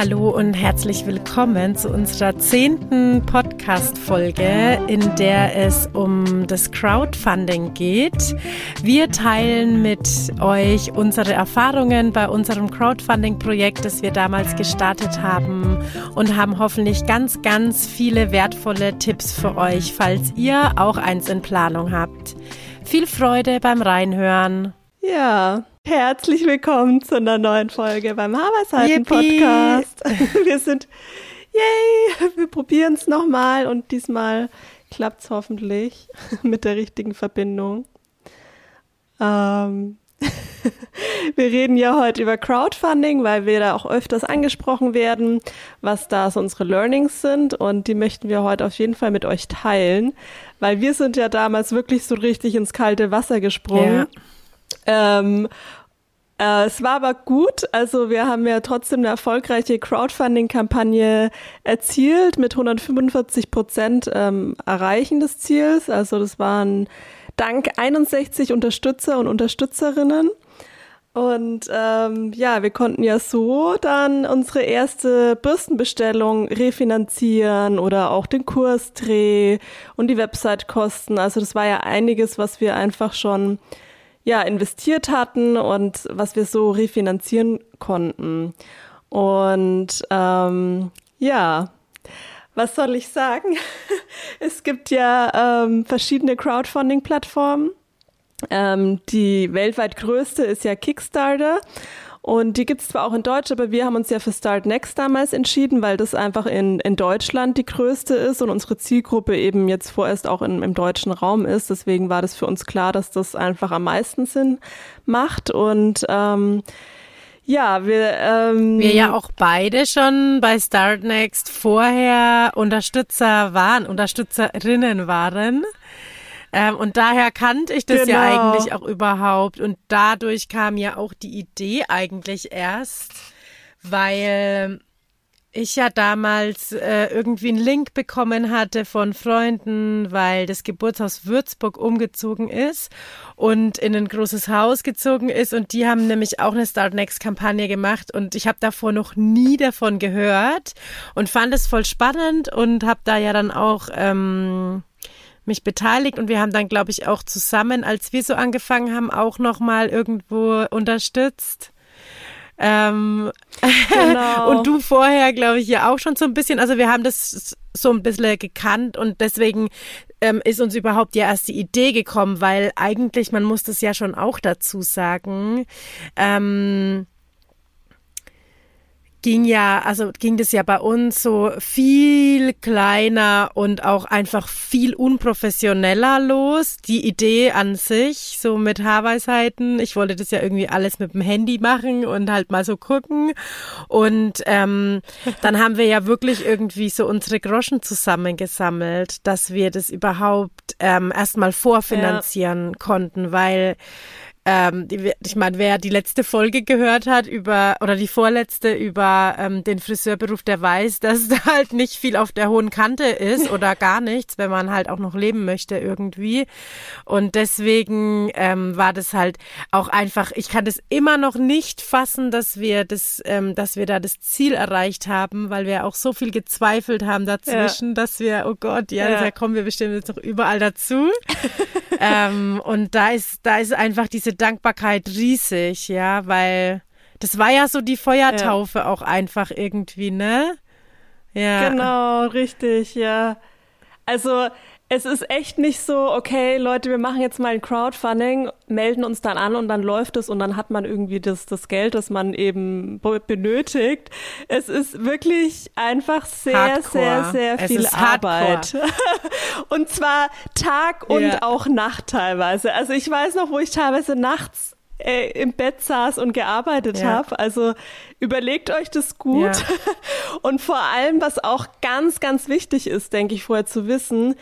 Hallo und herzlich willkommen zu unserer zehnten Podcast-Folge, in der es um das Crowdfunding geht. Wir teilen mit euch unsere Erfahrungen bei unserem Crowdfunding-Projekt, das wir damals gestartet haben und haben hoffentlich ganz, ganz viele wertvolle Tipps für euch, falls ihr auch eins in Planung habt. Viel Freude beim Reinhören. Ja, Herzlich willkommen zu einer neuen Folge beim Haberseiten Podcast. Wir sind, yay, wir probieren es nochmal und diesmal klappt es hoffentlich mit der richtigen Verbindung. Ähm, wir reden ja heute über Crowdfunding, weil wir da auch öfters angesprochen werden, was da so unsere Learnings sind und die möchten wir heute auf jeden Fall mit euch teilen, weil wir sind ja damals wirklich so richtig ins kalte Wasser gesprungen. Ja. Ähm, äh, es war aber gut. Also wir haben ja trotzdem eine erfolgreiche Crowdfunding-Kampagne erzielt mit 145 Prozent ähm, Erreichen des Ziels. Also das waren dank 61 Unterstützer und Unterstützerinnen. Und ähm, ja, wir konnten ja so dann unsere erste Bürstenbestellung refinanzieren oder auch den Kursdreh und die Website-Kosten. Also das war ja einiges, was wir einfach schon ja, investiert hatten und was wir so refinanzieren konnten. Und ähm, ja, was soll ich sagen? es gibt ja ähm, verschiedene Crowdfunding-Plattformen. Ähm, die weltweit größte ist ja Kickstarter. Und die gibt es zwar auch in Deutsch, aber wir haben uns ja für Start Next damals entschieden, weil das einfach in, in Deutschland die größte ist und unsere Zielgruppe eben jetzt vorerst auch in, im deutschen Raum ist. Deswegen war das für uns klar, dass das einfach am meisten Sinn macht. Und ähm, ja, wir, ähm, wir ja auch beide schon bei Start Next vorher Unterstützer waren, Unterstützerinnen waren. Ähm, und daher kannte ich das genau. ja eigentlich auch überhaupt. Und dadurch kam ja auch die Idee eigentlich erst, weil ich ja damals äh, irgendwie einen Link bekommen hatte von Freunden, weil das Geburtshaus Würzburg umgezogen ist und in ein großes Haus gezogen ist und die haben nämlich auch eine Start Next Kampagne gemacht und ich habe davor noch nie davon gehört und fand es voll spannend und habe da ja dann auch ähm, mich beteiligt und wir haben dann, glaube ich, auch zusammen, als wir so angefangen haben, auch nochmal irgendwo unterstützt. Ähm, genau. und du vorher, glaube ich, ja auch schon so ein bisschen. Also wir haben das so ein bisschen gekannt und deswegen ähm, ist uns überhaupt ja erst die Idee gekommen, weil eigentlich, man muss das ja schon auch dazu sagen, ähm, ging ja, also ging das ja bei uns so viel kleiner und auch einfach viel unprofessioneller los. Die Idee an sich, so mit Haarweisheiten, ich wollte das ja irgendwie alles mit dem Handy machen und halt mal so gucken. Und ähm, dann haben wir ja wirklich irgendwie so unsere Groschen zusammengesammelt, dass wir das überhaupt ähm, erstmal vorfinanzieren ja. konnten, weil ähm, ich meine, wer die letzte Folge gehört hat über oder die vorletzte über ähm, den Friseurberuf, der weiß, dass da halt nicht viel auf der hohen Kante ist oder gar nichts, wenn man halt auch noch leben möchte irgendwie. Und deswegen ähm, war das halt auch einfach. Ich kann das immer noch nicht fassen, dass wir das, ähm, dass wir da das Ziel erreicht haben, weil wir auch so viel gezweifelt haben dazwischen, ja. dass wir, oh Gott, ja, ja. da kommen wir bestimmt jetzt noch überall dazu. ähm, und da ist, da ist einfach diese Dankbarkeit riesig, ja, weil das war ja so die Feuertaufe ja. auch einfach irgendwie, ne? Ja. Genau, richtig, ja. Also es ist echt nicht so, okay, Leute, wir machen jetzt mal ein Crowdfunding, melden uns dann an und dann läuft es und dann hat man irgendwie das, das Geld, das man eben benötigt. Es ist wirklich einfach sehr, Hardcore. sehr, sehr viel Arbeit. und zwar Tag und ja. auch Nacht teilweise. Also ich weiß noch, wo ich teilweise nachts äh, im Bett saß und gearbeitet ja. habe. Also überlegt euch das gut. Ja. Und vor allem, was auch ganz, ganz wichtig ist, denke ich, vorher zu wissen,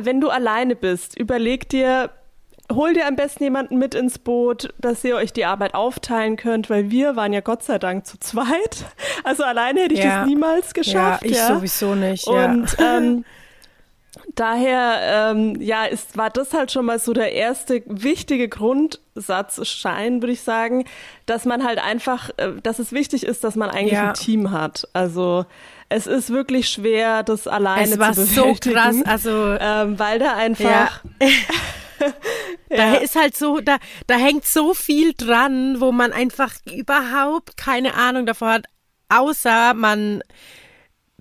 wenn du alleine bist, überleg dir, hol dir am besten jemanden mit ins Boot, dass ihr euch die Arbeit aufteilen könnt, weil wir waren ja Gott sei Dank zu zweit. Also alleine hätte ich ja. das niemals geschafft. Ja, ich ja. sowieso nicht. Und ja. ähm, daher ähm, ja ist war das halt schon mal so der erste wichtige Grundsatzschein, würde ich sagen, dass man halt einfach, äh, dass es wichtig ist, dass man eigentlich ein Team hat. Also es ist wirklich schwer, das alleine es war zu bewältigen. so krass, also ähm, weil da einfach ja. Da ist halt so, da, da hängt so viel dran, wo man einfach überhaupt keine Ahnung davor hat, außer man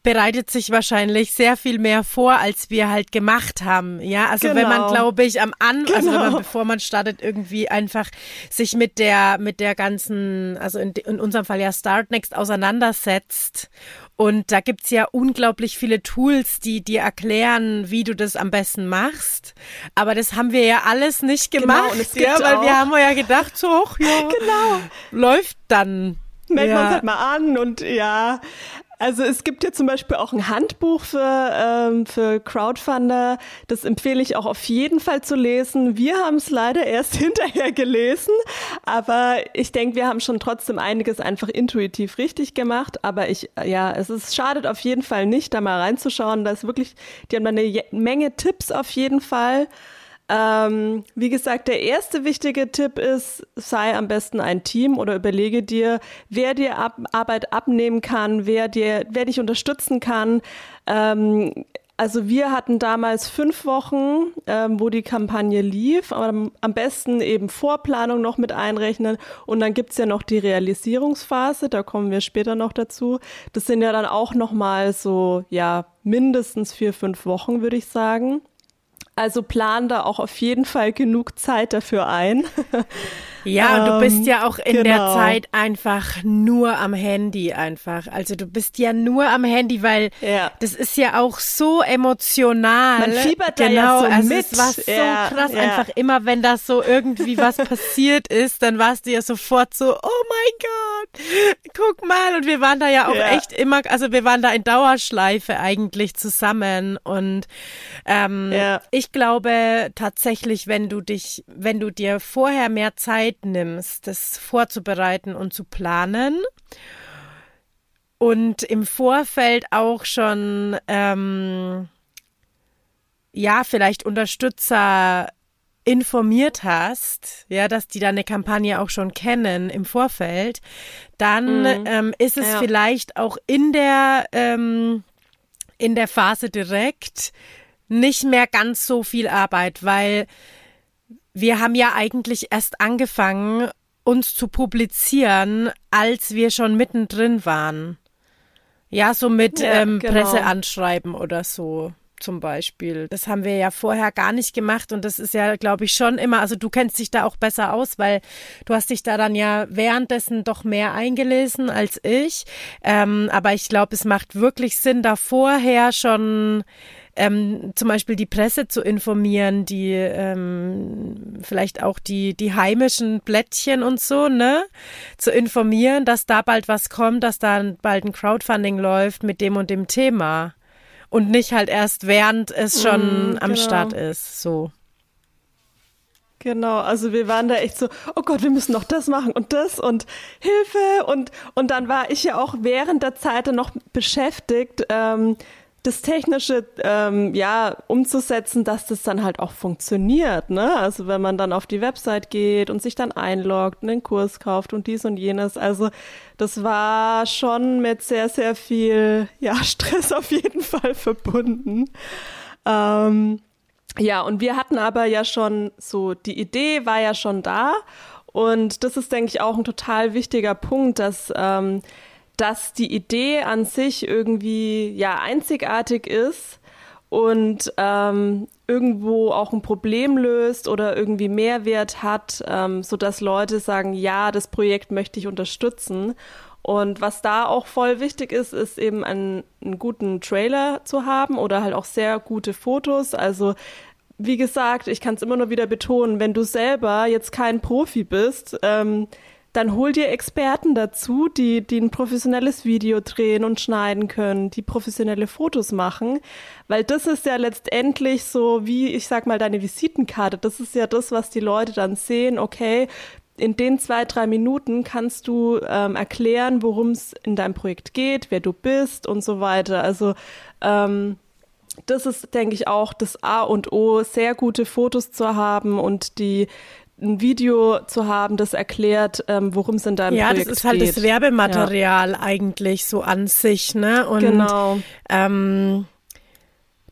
bereitet sich wahrscheinlich sehr viel mehr vor, als wir halt gemacht haben. Ja, also genau. wenn man, genau. glaube ich, am Anfang, genau. also wenn man, genau. bevor man startet, irgendwie einfach sich mit der, mit der ganzen, also in, in unserem Fall ja Startnext auseinandersetzt und da gibt's ja unglaublich viele Tools, die dir erklären, wie du das am besten machst. Aber das haben wir ja alles nicht genau, gemacht. Genau, ja, weil wir haben ja gedacht, so, ja, genau. läuft dann. Melden ja. wir uns halt mal an und ja. Also es gibt ja zum Beispiel auch ein Handbuch für, ähm, für Crowdfunder. Das empfehle ich auch auf jeden Fall zu lesen. Wir haben es leider erst hinterher gelesen, aber ich denke, wir haben schon trotzdem einiges einfach intuitiv richtig gemacht. Aber ich, ja, es ist schadet auf jeden Fall nicht, da mal reinzuschauen. Da ist wirklich, die haben da eine Menge Tipps auf jeden Fall. Ähm, wie gesagt, der erste wichtige Tipp ist, sei am besten ein Team oder überlege dir, wer dir ab Arbeit abnehmen kann, wer dir, wer dich unterstützen kann. Ähm, also wir hatten damals fünf Wochen, ähm, wo die Kampagne lief, aber am besten eben Vorplanung noch mit einrechnen und dann gibt's ja noch die Realisierungsphase, da kommen wir später noch dazu. Das sind ja dann auch nochmal so, ja, mindestens vier, fünf Wochen, würde ich sagen. Also plan da auch auf jeden Fall genug Zeit dafür ein. Ja, und du bist ähm, ja auch in genau. der Zeit einfach nur am Handy einfach. Also du bist ja nur am Handy, weil ja. das ist ja auch so emotional. Man fiebert genau, da ja so also mit. Es war so ja, krass ja. einfach immer, wenn das so irgendwie was passiert ist, dann warst du ja sofort so, oh mein Gott, guck mal. Und wir waren da ja auch echt immer, also wir waren da in Dauerschleife eigentlich zusammen. Und ähm, ich glaube tatsächlich, wenn du dich, wenn du dir vorher mehr Zeit Zeit nimmst, das vorzubereiten und zu planen und im Vorfeld auch schon ähm, ja vielleicht Unterstützer informiert hast, ja, dass die deine Kampagne auch schon kennen im Vorfeld, dann mhm. ähm, ist es ja. vielleicht auch in der ähm, in der Phase direkt nicht mehr ganz so viel Arbeit, weil wir haben ja eigentlich erst angefangen, uns zu publizieren, als wir schon mittendrin waren. Ja, so mit ja, ähm, genau. Presseanschreiben oder so zum Beispiel. Das haben wir ja vorher gar nicht gemacht und das ist ja, glaube ich, schon immer, also du kennst dich da auch besser aus, weil du hast dich da dann ja währenddessen doch mehr eingelesen als ich. Ähm, aber ich glaube, es macht wirklich Sinn, da vorher schon ähm, zum Beispiel die Presse zu informieren, die ähm, vielleicht auch die, die heimischen Blättchen und so, ne, zu informieren, dass da bald was kommt, dass da bald ein Crowdfunding läuft mit dem und dem Thema. Und nicht halt erst während es schon mm, am genau. Start ist, so. Genau, also wir waren da echt so, oh Gott, wir müssen noch das machen und das und Hilfe und und dann war ich ja auch während der Zeit dann noch beschäftigt, ähm, das Technische ähm, ja umzusetzen, dass das dann halt auch funktioniert. Ne? Also wenn man dann auf die Website geht und sich dann einloggt, einen Kurs kauft und dies und jenes. Also das war schon mit sehr, sehr viel ja, Stress auf jeden Fall verbunden. Ähm, ja, und wir hatten aber ja schon so, die Idee war ja schon da. Und das ist, denke ich, auch ein total wichtiger Punkt, dass ähm, dass die Idee an sich irgendwie ja einzigartig ist und ähm, irgendwo auch ein Problem löst oder irgendwie Mehrwert hat, ähm, so dass Leute sagen, ja, das Projekt möchte ich unterstützen. Und was da auch voll wichtig ist, ist eben einen, einen guten Trailer zu haben oder halt auch sehr gute Fotos. Also wie gesagt, ich kann es immer nur wieder betonen, wenn du selber jetzt kein Profi bist, ähm, dann hol dir Experten dazu, die, die ein professionelles Video drehen und schneiden können, die professionelle Fotos machen, weil das ist ja letztendlich so wie, ich sag mal, deine Visitenkarte. Das ist ja das, was die Leute dann sehen. Okay, in den zwei, drei Minuten kannst du ähm, erklären, worum es in deinem Projekt geht, wer du bist und so weiter. Also ähm, das ist, denke ich, auch das A und O, sehr gute Fotos zu haben und die ein Video zu haben, das erklärt, ähm, worum es in deinem ja, Projekt geht. Ja, das ist halt geht. das Werbematerial ja. eigentlich so an sich, ne? Und, genau. Ähm,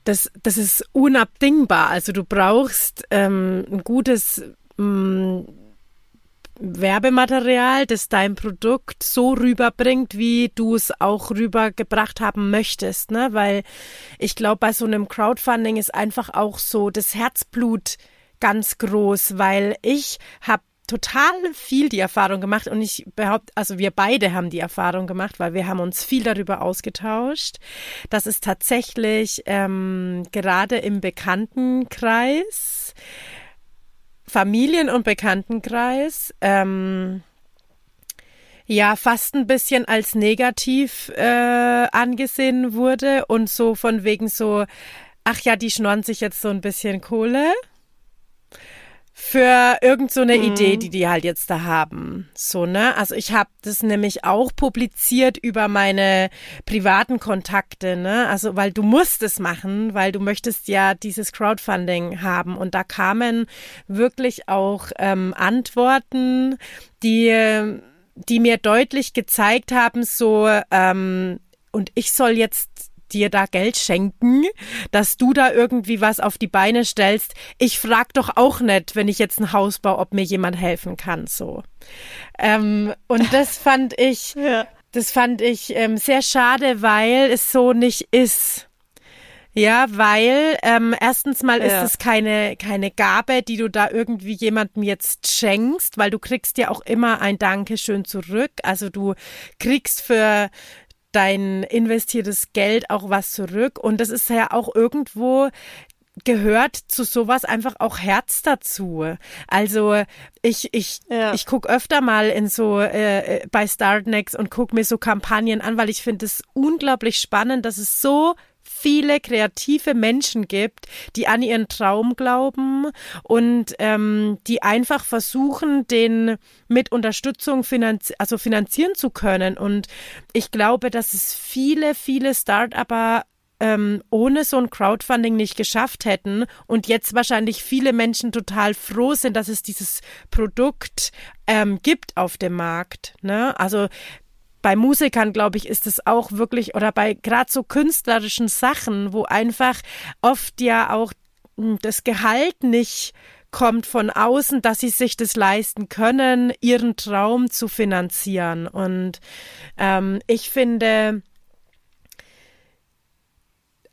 das, das ist unabdingbar. Also du brauchst ähm, ein gutes mh, mm, Werbematerial, das dein Produkt so rüberbringt, wie du es auch rübergebracht haben möchtest, ne? Weil ich glaube, bei so einem Crowdfunding ist einfach auch so das Herzblut ganz groß, weil ich habe total viel die Erfahrung gemacht und ich behaupte, also wir beide haben die Erfahrung gemacht, weil wir haben uns viel darüber ausgetauscht, dass es tatsächlich ähm, gerade im Bekanntenkreis, Familien- und Bekanntenkreis, ähm, ja fast ein bisschen als negativ äh, angesehen wurde und so von wegen so, ach ja, die schnorren sich jetzt so ein bisschen Kohle für irgend so eine mhm. Idee, die die halt jetzt da haben. So, ne? Also ich habe das nämlich auch publiziert über meine privaten Kontakte, ne? Also weil du musst es machen, weil du möchtest ja dieses Crowdfunding haben und da kamen wirklich auch ähm, Antworten, die die mir deutlich gezeigt haben, so ähm, und ich soll jetzt dir da Geld schenken, dass du da irgendwie was auf die Beine stellst. Ich frag doch auch nicht, wenn ich jetzt ein Haus baue, ob mir jemand helfen kann, so. Ähm, und das fand ich, ja. das fand ich ähm, sehr schade, weil es so nicht ist. Ja, weil ähm, erstens mal ja. ist es keine keine Gabe, die du da irgendwie jemandem jetzt schenkst, weil du kriegst ja auch immer ein Dankeschön zurück. Also du kriegst für dein investiertes Geld auch was zurück. Und das ist ja auch irgendwo gehört zu sowas einfach auch Herz dazu. Also ich ich ja. ich guck öfter mal in so äh, äh bei Startnext und guck mir so Kampagnen an, weil ich finde es unglaublich spannend, dass es so viele kreative Menschen gibt, die an ihren Traum glauben und ähm, die einfach versuchen, den mit Unterstützung finanzi also finanzieren zu können. Und ich glaube, dass es viele, viele Start-Upper ähm, ohne so ein Crowdfunding nicht geschafft hätten und jetzt wahrscheinlich viele Menschen total froh sind, dass es dieses Produkt ähm, gibt auf dem Markt. Ne? Also bei Musikern, glaube ich, ist es auch wirklich, oder bei gerade so künstlerischen Sachen, wo einfach oft ja auch hm, das Gehalt nicht kommt von außen, dass sie sich das leisten können, ihren Traum zu finanzieren. Und ähm, ich finde,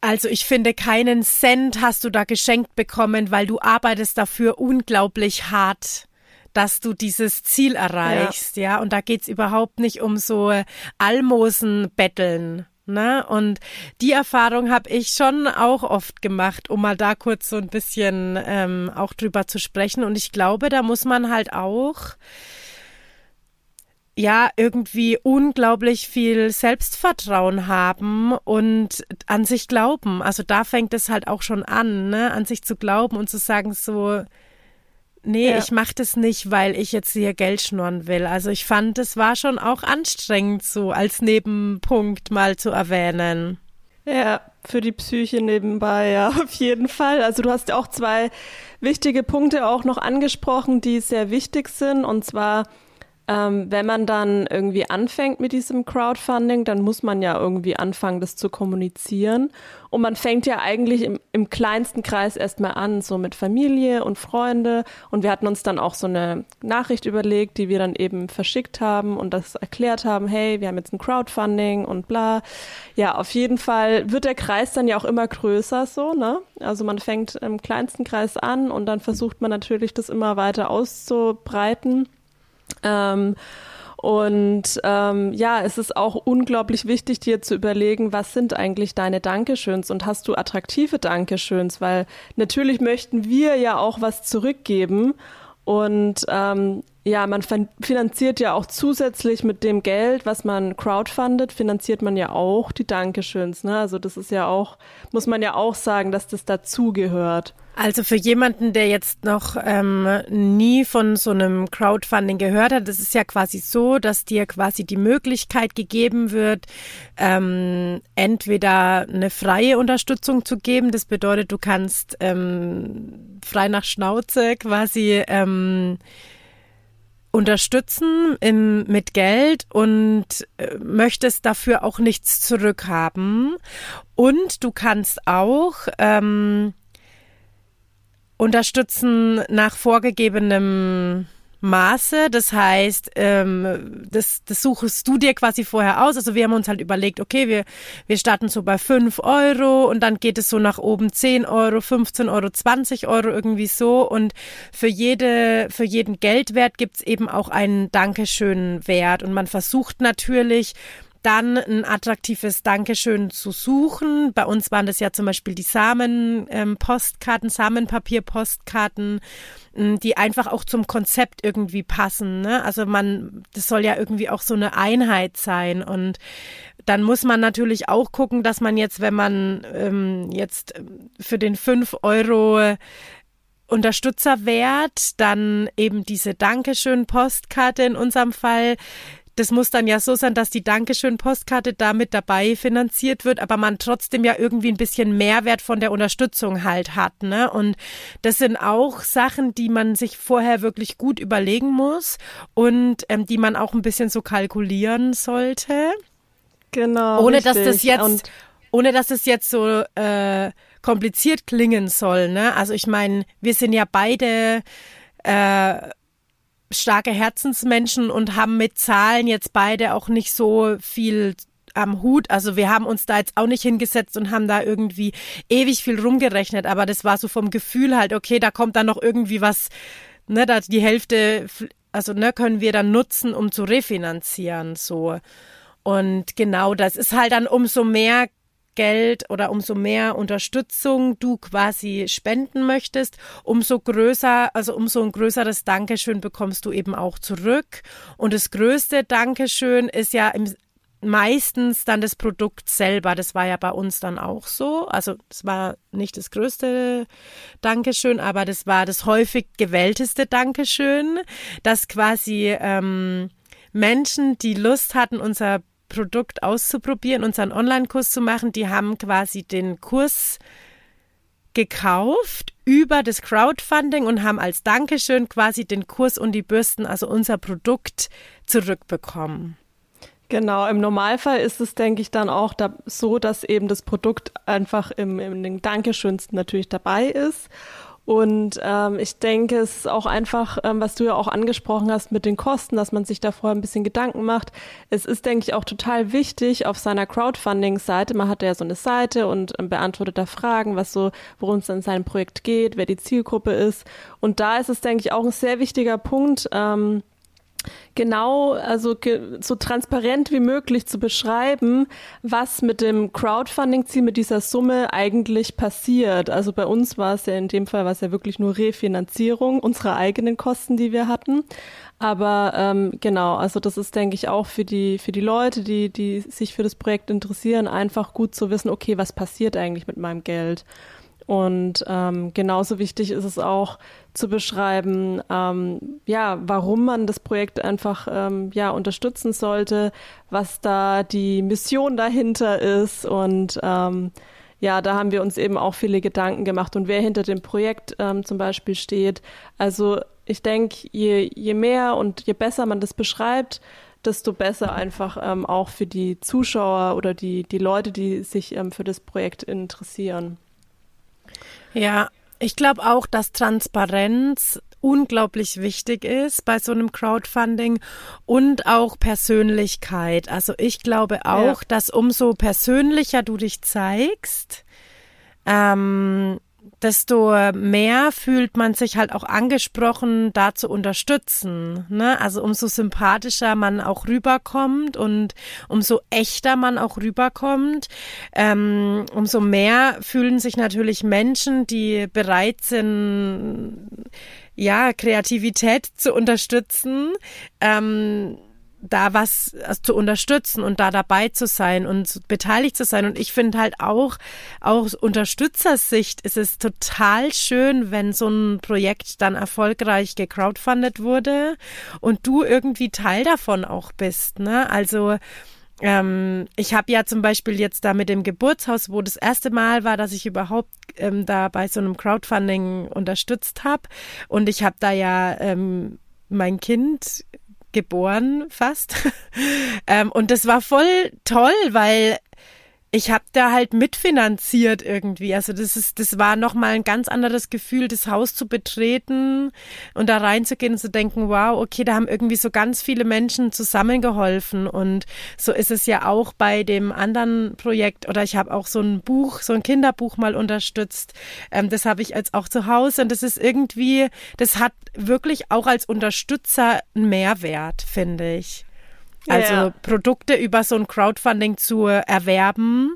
also ich finde, keinen Cent hast du da geschenkt bekommen, weil du arbeitest dafür unglaublich hart dass du dieses Ziel erreichst, ja. ja? Und da geht's überhaupt nicht um so Almosen betteln. Ne? Und die Erfahrung habe ich schon auch oft gemacht, um mal da kurz so ein bisschen ähm, auch drüber zu sprechen. Und ich glaube, da muss man halt auch ja irgendwie unglaublich viel Selbstvertrauen haben und an sich glauben. Also da fängt es halt auch schon an, ne? an sich zu glauben und zu sagen so, nee, ja. ich mache das nicht, weil ich jetzt hier Geld schnurren will. Also ich fand, es war schon auch anstrengend, so als Nebenpunkt mal zu erwähnen. Ja, für die Psyche nebenbei, ja, auf jeden Fall. Also du hast auch zwei wichtige Punkte auch noch angesprochen, die sehr wichtig sind. Und zwar ähm, wenn man dann irgendwie anfängt mit diesem Crowdfunding, dann muss man ja irgendwie anfangen, das zu kommunizieren. Und man fängt ja eigentlich im, im kleinsten Kreis erstmal an, so mit Familie und Freunde. Und wir hatten uns dann auch so eine Nachricht überlegt, die wir dann eben verschickt haben und das erklärt haben, hey, wir haben jetzt ein Crowdfunding und bla. Ja, auf jeden Fall wird der Kreis dann ja auch immer größer so, ne? Also man fängt im kleinsten Kreis an und dann versucht man natürlich, das immer weiter auszubreiten. Ähm, Und ähm, ja, es ist auch unglaublich wichtig, dir zu überlegen, was sind eigentlich deine Dankeschöns und hast du attraktive Dankeschöns, weil natürlich möchten wir ja auch was zurückgeben. Und ähm, ja, man finanziert ja auch zusätzlich mit dem Geld, was man crowdfundet, finanziert man ja auch die Dankeschöns. Ne? Also das ist ja auch, muss man ja auch sagen, dass das dazugehört. Also für jemanden, der jetzt noch ähm, nie von so einem Crowdfunding gehört hat, das ist ja quasi so, dass dir quasi die Möglichkeit gegeben wird, ähm, entweder eine freie Unterstützung zu geben. Das bedeutet, du kannst ähm, frei nach Schnauze quasi ähm, unterstützen im, mit Geld und äh, möchtest dafür auch nichts zurückhaben. Und du kannst auch ähm, unterstützen nach vorgegebenem Maße. Das heißt, ähm, das, das suchst du dir quasi vorher aus. Also wir haben uns halt überlegt, okay, wir, wir starten so bei fünf Euro und dann geht es so nach oben zehn Euro, 15 Euro, 20 Euro irgendwie so. Und für jede, für jeden Geldwert gibt's eben auch einen Dankeschön-Wert. Und man versucht natürlich, dann ein attraktives Dankeschön zu suchen. Bei uns waren das ja zum Beispiel die Samen-Postkarten, ähm, Samenpapier-Postkarten, ähm, die einfach auch zum Konzept irgendwie passen. Ne? Also man, das soll ja irgendwie auch so eine Einheit sein und dann muss man natürlich auch gucken, dass man jetzt, wenn man ähm, jetzt für den fünf Euro Unterstützerwert, dann eben diese Dankeschön-Postkarte in unserem Fall das muss dann ja so sein, dass die Dankeschön-Postkarte damit dabei finanziert wird, aber man trotzdem ja irgendwie ein bisschen Mehrwert von der Unterstützung halt hat. Ne? Und das sind auch Sachen, die man sich vorher wirklich gut überlegen muss und ähm, die man auch ein bisschen so kalkulieren sollte. Genau. Ohne richtig. dass das jetzt, und ohne dass es jetzt so äh, kompliziert klingen soll. Ne? Also ich meine, wir sind ja beide äh, starke Herzensmenschen und haben mit Zahlen jetzt beide auch nicht so viel am Hut. Also wir haben uns da jetzt auch nicht hingesetzt und haben da irgendwie ewig viel rumgerechnet, aber das war so vom Gefühl halt, okay, da kommt dann noch irgendwie was, ne, da die Hälfte, also ne, können wir dann nutzen, um zu refinanzieren, so. Und genau das ist halt dann umso mehr Geld oder umso mehr Unterstützung du quasi spenden möchtest, umso größer, also umso ein größeres Dankeschön bekommst du eben auch zurück. Und das größte Dankeschön ist ja im, meistens dann das Produkt selber. Das war ja bei uns dann auch so. Also es war nicht das größte Dankeschön, aber das war das häufig gewählteste Dankeschön, dass quasi ähm, Menschen, die Lust hatten, unser Produkt auszuprobieren, unseren Online-Kurs zu machen. Die haben quasi den Kurs gekauft über das Crowdfunding und haben als Dankeschön quasi den Kurs und die Bürsten, also unser Produkt, zurückbekommen. Genau, im Normalfall ist es, denke ich, dann auch da so, dass eben das Produkt einfach im, im Dankeschönsten natürlich dabei ist und ähm, ich denke, es ist auch einfach, ähm, was du ja auch angesprochen hast mit den Kosten, dass man sich da vorher ein bisschen Gedanken macht. Es ist, denke ich, auch total wichtig auf seiner Crowdfunding-Seite. Man hat ja so eine Seite und ähm, beantwortet da Fragen, was so, worum es in seinem Projekt geht, wer die Zielgruppe ist. Und da ist es, denke ich, auch ein sehr wichtiger Punkt. Ähm, genau, also so transparent wie möglich zu beschreiben, was mit dem Crowdfunding-Ziel, mit dieser Summe eigentlich passiert. Also bei uns war es ja in dem Fall war es ja wirklich nur Refinanzierung unserer eigenen Kosten, die wir hatten. Aber ähm, genau, also das ist, denke ich, auch für die, für die Leute, die, die sich für das Projekt interessieren, einfach gut zu wissen, okay, was passiert eigentlich mit meinem Geld? Und ähm, genauso wichtig ist es auch zu beschreiben, ähm, ja, warum man das Projekt einfach ähm, ja unterstützen sollte, was da die Mission dahinter ist und ähm, ja, da haben wir uns eben auch viele Gedanken gemacht und wer hinter dem Projekt ähm, zum Beispiel steht. Also ich denke, je, je mehr und je besser man das beschreibt, desto besser einfach ähm, auch für die Zuschauer oder die, die Leute, die sich ähm, für das Projekt interessieren. Ja, ich glaube auch, dass Transparenz unglaublich wichtig ist bei so einem Crowdfunding und auch Persönlichkeit. Also ich glaube auch, ja. dass umso persönlicher du dich zeigst, ähm, desto mehr fühlt man sich halt auch angesprochen, da zu unterstützen. Ne? Also umso sympathischer man auch rüberkommt und umso echter man auch rüberkommt, ähm, umso mehr fühlen sich natürlich Menschen, die bereit sind, ja, Kreativität zu unterstützen, ähm, da was also zu unterstützen und da dabei zu sein und beteiligt zu sein. Und ich finde halt auch, aus Unterstützersicht ist es total schön, wenn so ein Projekt dann erfolgreich gecrowdfundet wurde und du irgendwie Teil davon auch bist. Ne? Also ähm, ich habe ja zum Beispiel jetzt da mit dem Geburtshaus, wo das erste Mal war, dass ich überhaupt ähm, da bei so einem Crowdfunding unterstützt habe. Und ich habe da ja ähm, mein Kind geboren fast. ähm, und das war voll toll, weil ich habe da halt mitfinanziert irgendwie. Also das ist, das war nochmal ein ganz anderes Gefühl, das Haus zu betreten und da reinzugehen und zu denken, wow, okay, da haben irgendwie so ganz viele Menschen zusammengeholfen. Und so ist es ja auch bei dem anderen Projekt. Oder ich habe auch so ein Buch, so ein Kinderbuch mal unterstützt. Ähm, das habe ich jetzt auch zu Hause. Und das ist irgendwie, das hat wirklich auch als Unterstützer einen Mehrwert, finde ich. Also ja. Produkte über so ein Crowdfunding zu erwerben.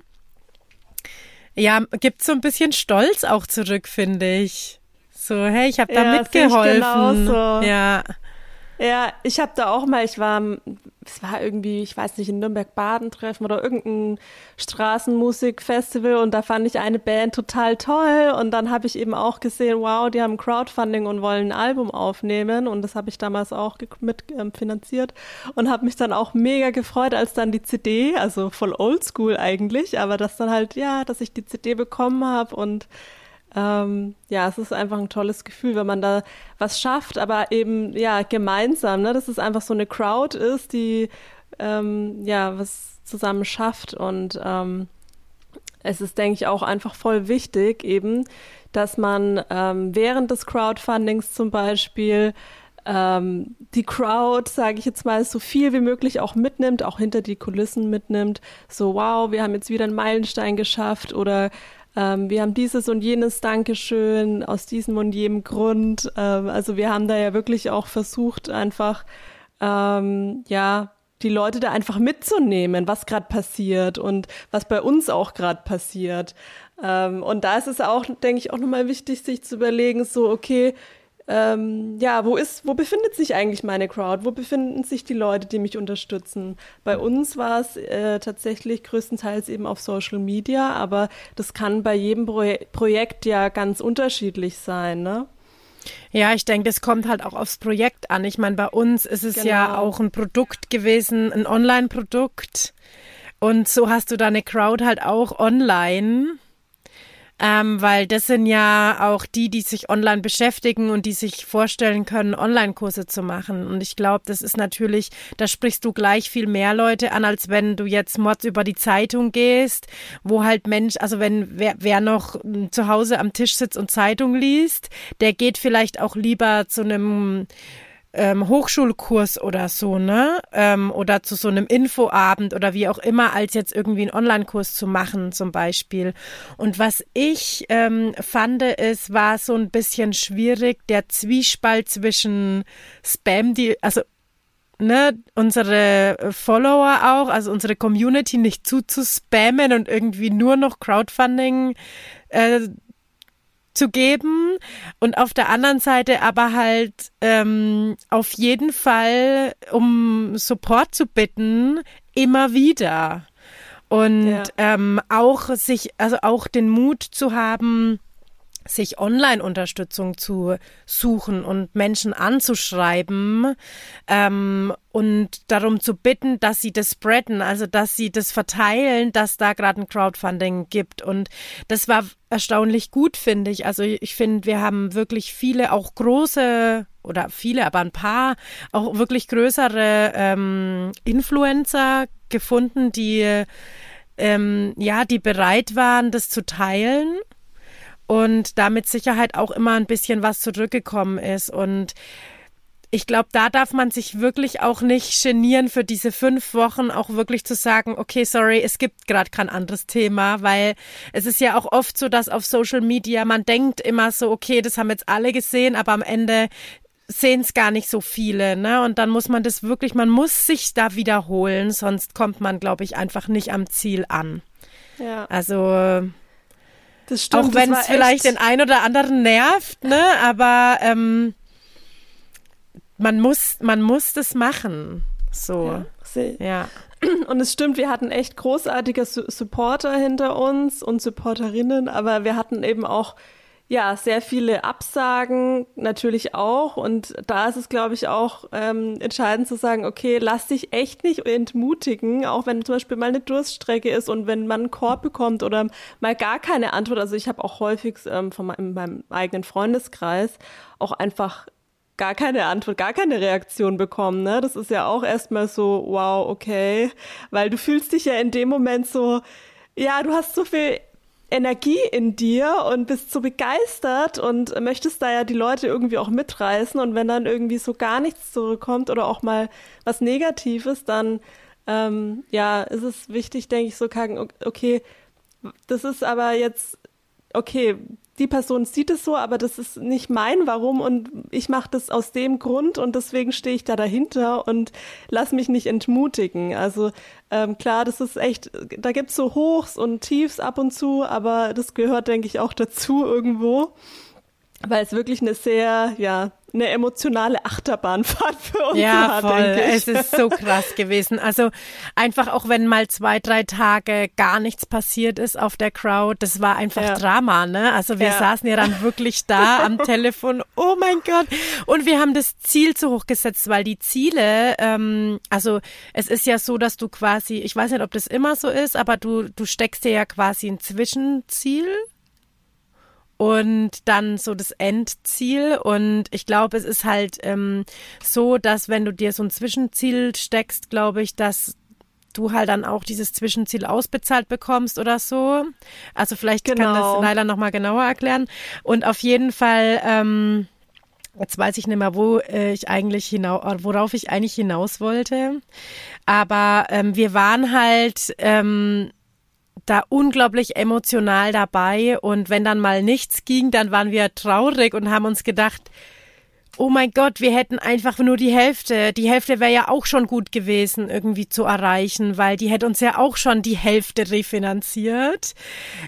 Ja, gibt so ein bisschen Stolz auch zurück, finde ich. So, hey, ich habe da ja, mitgeholfen. Ja. Ja, ich habe da auch mal, ich war, es war irgendwie, ich weiß nicht, in Nürnberg-Baden treffen oder irgendein Straßenmusikfestival und da fand ich eine Band total toll. Und dann habe ich eben auch gesehen, wow, die haben Crowdfunding und wollen ein Album aufnehmen. Und das habe ich damals auch mit ähm, und habe mich dann auch mega gefreut, als dann die CD, also voll oldschool eigentlich, aber dass dann halt, ja, dass ich die CD bekommen habe und ähm, ja, es ist einfach ein tolles Gefühl, wenn man da was schafft, aber eben ja gemeinsam, ne, dass es einfach so eine Crowd ist, die ähm, ja was zusammen schafft und ähm, es ist, denke ich, auch einfach voll wichtig eben, dass man ähm, während des Crowdfundings zum Beispiel ähm, die Crowd, sage ich jetzt mal, so viel wie möglich auch mitnimmt, auch hinter die Kulissen mitnimmt. So, wow, wir haben jetzt wieder einen Meilenstein geschafft oder ähm, wir haben dieses und jenes Dankeschön aus diesem und jenem Grund. Ähm, also wir haben da ja wirklich auch versucht, einfach ähm, ja die Leute da einfach mitzunehmen, was gerade passiert und was bei uns auch gerade passiert. Ähm, und da ist es auch, denke ich, auch nochmal wichtig, sich zu überlegen, so, okay, ähm, ja, wo ist, wo befindet sich eigentlich meine Crowd? Wo befinden sich die Leute, die mich unterstützen? Bei uns war es äh, tatsächlich größtenteils eben auf Social Media, aber das kann bei jedem Pro Projekt ja ganz unterschiedlich sein, ne? Ja, ich denke, das kommt halt auch aufs Projekt an. Ich meine, bei uns ist es genau. ja auch ein Produkt gewesen, ein Online-Produkt. Und so hast du deine Crowd halt auch online ähm, weil das sind ja auch die, die sich online beschäftigen und die sich vorstellen können, Online-Kurse zu machen. Und ich glaube, das ist natürlich, da sprichst du gleich viel mehr Leute an, als wenn du jetzt Mods über die Zeitung gehst, wo halt Mensch, also wenn wer, wer noch hm, zu Hause am Tisch sitzt und Zeitung liest, der geht vielleicht auch lieber zu einem ähm, Hochschulkurs oder so, ne? Ähm, oder zu so einem Infoabend oder wie auch immer, als jetzt irgendwie einen Online-Kurs zu machen, zum Beispiel. Und was ich ähm, fand, es war so ein bisschen schwierig, der Zwiespalt zwischen Spam, die, also ne, unsere Follower auch, also unsere Community nicht zuzuspammen und irgendwie nur noch Crowdfunding äh, zu geben und auf der anderen Seite aber halt ähm, auf jeden Fall um Support zu bitten, immer wieder. Und ja. ähm, auch sich, also auch den Mut zu haben, sich Online-Unterstützung zu suchen und Menschen anzuschreiben ähm, und darum zu bitten, dass sie das spreaden, also dass sie das verteilen, dass da gerade ein Crowdfunding gibt. Und das war erstaunlich gut, finde ich. Also ich finde, wir haben wirklich viele, auch große oder viele, aber ein paar, auch wirklich größere ähm, Influencer gefunden, die ähm, ja, die bereit waren, das zu teilen und da mit Sicherheit auch immer ein bisschen was zurückgekommen ist. Und ich glaube, da darf man sich wirklich auch nicht genieren für diese fünf Wochen, auch wirklich zu sagen, okay, sorry, es gibt gerade kein anderes Thema, weil es ist ja auch oft so, dass auf Social Media man denkt immer so, okay, das haben jetzt alle gesehen, aber am Ende sehen es gar nicht so viele, ne? Und dann muss man das wirklich, man muss sich da wiederholen, sonst kommt man, glaube ich, einfach nicht am Ziel an. Ja. Also das stimmt, auch wenn es vielleicht den einen oder anderen nervt, ne? Aber ähm, man muss, man muss das machen. So. Ja. ja. Und es stimmt, wir hatten echt großartige Supporter hinter uns und Supporterinnen, aber wir hatten eben auch ja, sehr viele Absagen natürlich auch. Und da ist es, glaube ich, auch ähm, entscheidend zu sagen, okay, lass dich echt nicht entmutigen, auch wenn zum Beispiel mal eine Durststrecke ist und wenn man einen Korb bekommt oder mal gar keine Antwort. Also ich habe auch häufig ähm, von meinem, meinem eigenen Freundeskreis auch einfach gar keine Antwort, gar keine Reaktion bekommen. Ne? Das ist ja auch erstmal so, wow, okay, weil du fühlst dich ja in dem Moment so, ja, du hast so viel Energie in dir und bist so begeistert und möchtest da ja die Leute irgendwie auch mitreißen. Und wenn dann irgendwie so gar nichts zurückkommt oder auch mal was Negatives, dann ähm, ja, ist es wichtig, denke ich, so kacken, okay, das ist aber jetzt, okay, die Person sieht es so, aber das ist nicht mein Warum und ich mache das aus dem Grund und deswegen stehe ich da dahinter und lass mich nicht entmutigen. Also ähm, klar, das ist echt, da gibt's so Hochs und Tiefs ab und zu, aber das gehört, denke ich, auch dazu irgendwo, weil es wirklich eine sehr, ja, eine emotionale Achterbahnfahrt für uns ja, war, voll. Es ist so krass gewesen. Also einfach auch wenn mal zwei, drei Tage gar nichts passiert ist auf der Crowd, das war einfach ja. Drama, ne? Also wir ja. saßen ja dann wirklich da am Telefon. Oh mein Gott! Und wir haben das Ziel zu hoch gesetzt, weil die Ziele, ähm, also es ist ja so, dass du quasi, ich weiß nicht, ob das immer so ist, aber du du steckst dir ja quasi ein Zwischenziel und dann so das Endziel. Und ich glaube, es ist halt ähm, so, dass wenn du dir so ein Zwischenziel steckst, glaube ich, dass du halt dann auch dieses Zwischenziel ausbezahlt bekommst oder so. Also vielleicht genau. kann das Leila genau. nochmal genauer erklären. Und auf jeden Fall, ähm, jetzt weiß ich nicht mehr, wo äh, ich eigentlich hinaus, worauf ich eigentlich hinaus wollte. Aber ähm, wir waren halt ähm, da unglaublich emotional dabei. Und wenn dann mal nichts ging, dann waren wir traurig und haben uns gedacht, oh mein Gott, wir hätten einfach nur die Hälfte. Die Hälfte wäre ja auch schon gut gewesen, irgendwie zu erreichen, weil die hätte uns ja auch schon die Hälfte refinanziert.